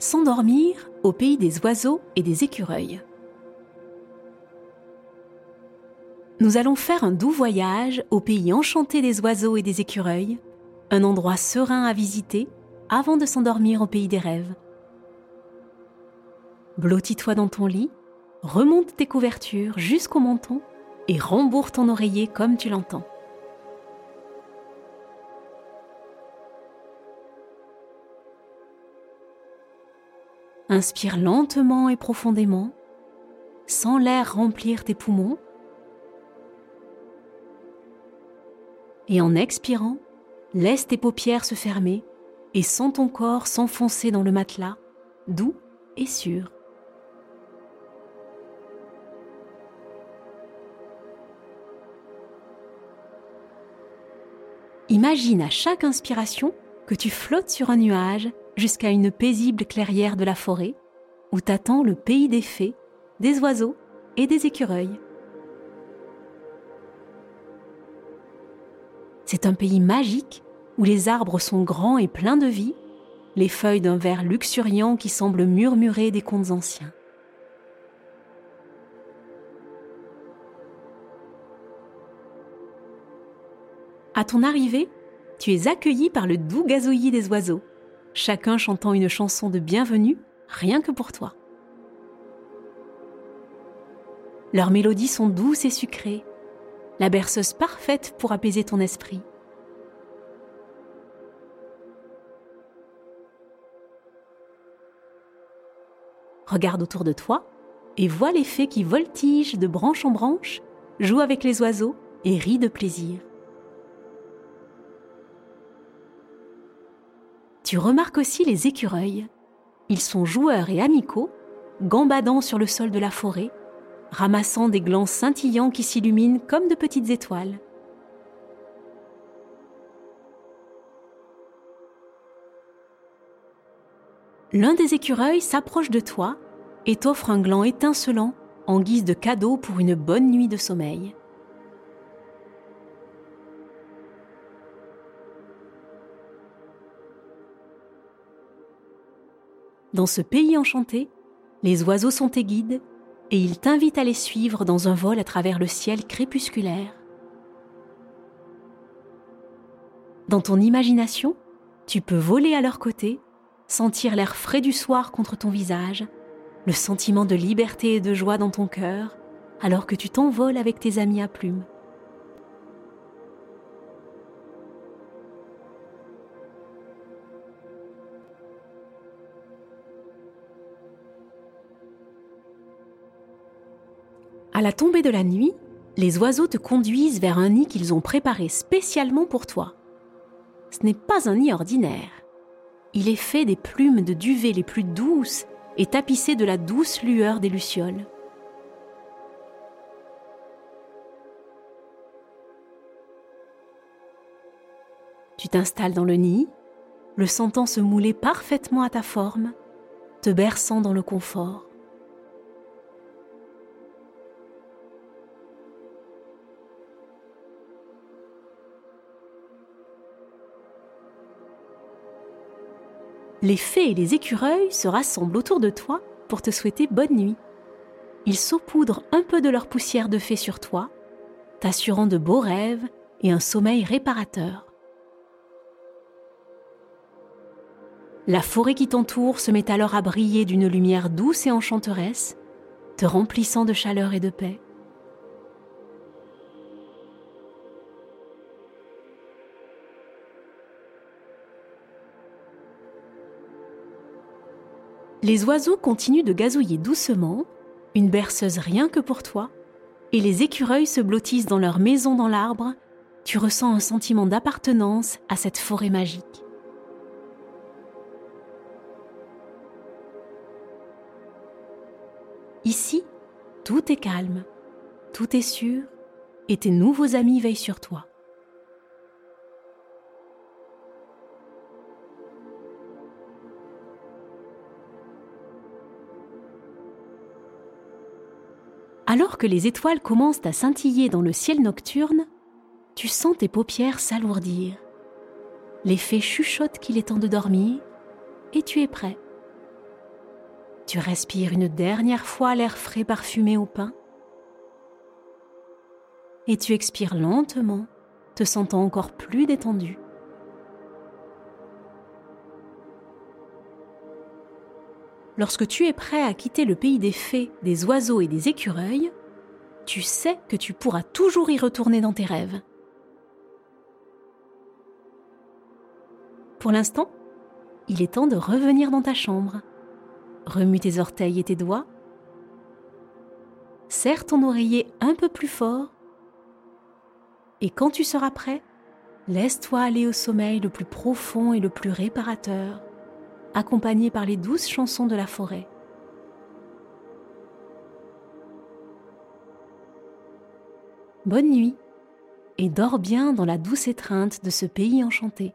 S'endormir au pays des oiseaux et des écureuils. Nous allons faire un doux voyage au pays enchanté des oiseaux et des écureuils, un endroit serein à visiter avant de s'endormir au pays des rêves. Blottis-toi dans ton lit, remonte tes couvertures jusqu'au menton et rembourre ton oreiller comme tu l'entends. Inspire lentement et profondément, sans l'air remplir tes poumons. Et en expirant, laisse tes paupières se fermer et sens ton corps s'enfoncer dans le matelas, doux et sûr. Imagine à chaque inspiration que tu flottes sur un nuage jusqu'à une paisible clairière de la forêt où t'attend le pays des fées, des oiseaux et des écureuils. C'est un pays magique où les arbres sont grands et pleins de vie, les feuilles d'un vert luxuriant qui semble murmurer des contes anciens. À ton arrivée, tu es accueilli par le doux gazouillis des oiseaux, chacun chantant une chanson de bienvenue rien que pour toi. Leurs mélodies sont douces et sucrées, la berceuse parfaite pour apaiser ton esprit. Regarde autour de toi et vois les fées qui voltigent de branche en branche, jouent avec les oiseaux et rient de plaisir. Tu remarques aussi les écureuils. Ils sont joueurs et amicaux, gambadant sur le sol de la forêt, ramassant des glands scintillants qui s'illuminent comme de petites étoiles. L'un des écureuils s'approche de toi et t'offre un gland étincelant en guise de cadeau pour une bonne nuit de sommeil. Dans ce pays enchanté, les oiseaux sont tes guides et ils t'invitent à les suivre dans un vol à travers le ciel crépusculaire. Dans ton imagination, tu peux voler à leur côté, sentir l'air frais du soir contre ton visage, le sentiment de liberté et de joie dans ton cœur, alors que tu t'envoles avec tes amis à plumes. À la tombée de la nuit, les oiseaux te conduisent vers un nid qu'ils ont préparé spécialement pour toi. Ce n'est pas un nid ordinaire. Il est fait des plumes de duvet les plus douces et tapissé de la douce lueur des lucioles. Tu t'installes dans le nid, le sentant se mouler parfaitement à ta forme, te berçant dans le confort. Les fées et les écureuils se rassemblent autour de toi pour te souhaiter bonne nuit. Ils saupoudrent un peu de leur poussière de fée sur toi, t'assurant de beaux rêves et un sommeil réparateur. La forêt qui t'entoure se met alors à briller d'une lumière douce et enchanteresse, te remplissant de chaleur et de paix. Les oiseaux continuent de gazouiller doucement, une berceuse rien que pour toi, et les écureuils se blottissent dans leur maison dans l'arbre, tu ressens un sentiment d'appartenance à cette forêt magique. Ici, tout est calme, tout est sûr, et tes nouveaux amis veillent sur toi. Alors que les étoiles commencent à scintiller dans le ciel nocturne, tu sens tes paupières s'alourdir. Les fées chuchotent qu'il est temps de dormir et tu es prêt. Tu respires une dernière fois l'air frais parfumé au pain. Et tu expires lentement, te sentant encore plus détendu. Lorsque tu es prêt à quitter le pays des fées, des oiseaux et des écureuils, tu sais que tu pourras toujours y retourner dans tes rêves. Pour l'instant, il est temps de revenir dans ta chambre. Remue tes orteils et tes doigts. Serre ton oreiller un peu plus fort. Et quand tu seras prêt, laisse-toi aller au sommeil le plus profond et le plus réparateur, accompagné par les douces chansons de la forêt. Bonne nuit et dors bien dans la douce étreinte de ce pays enchanté.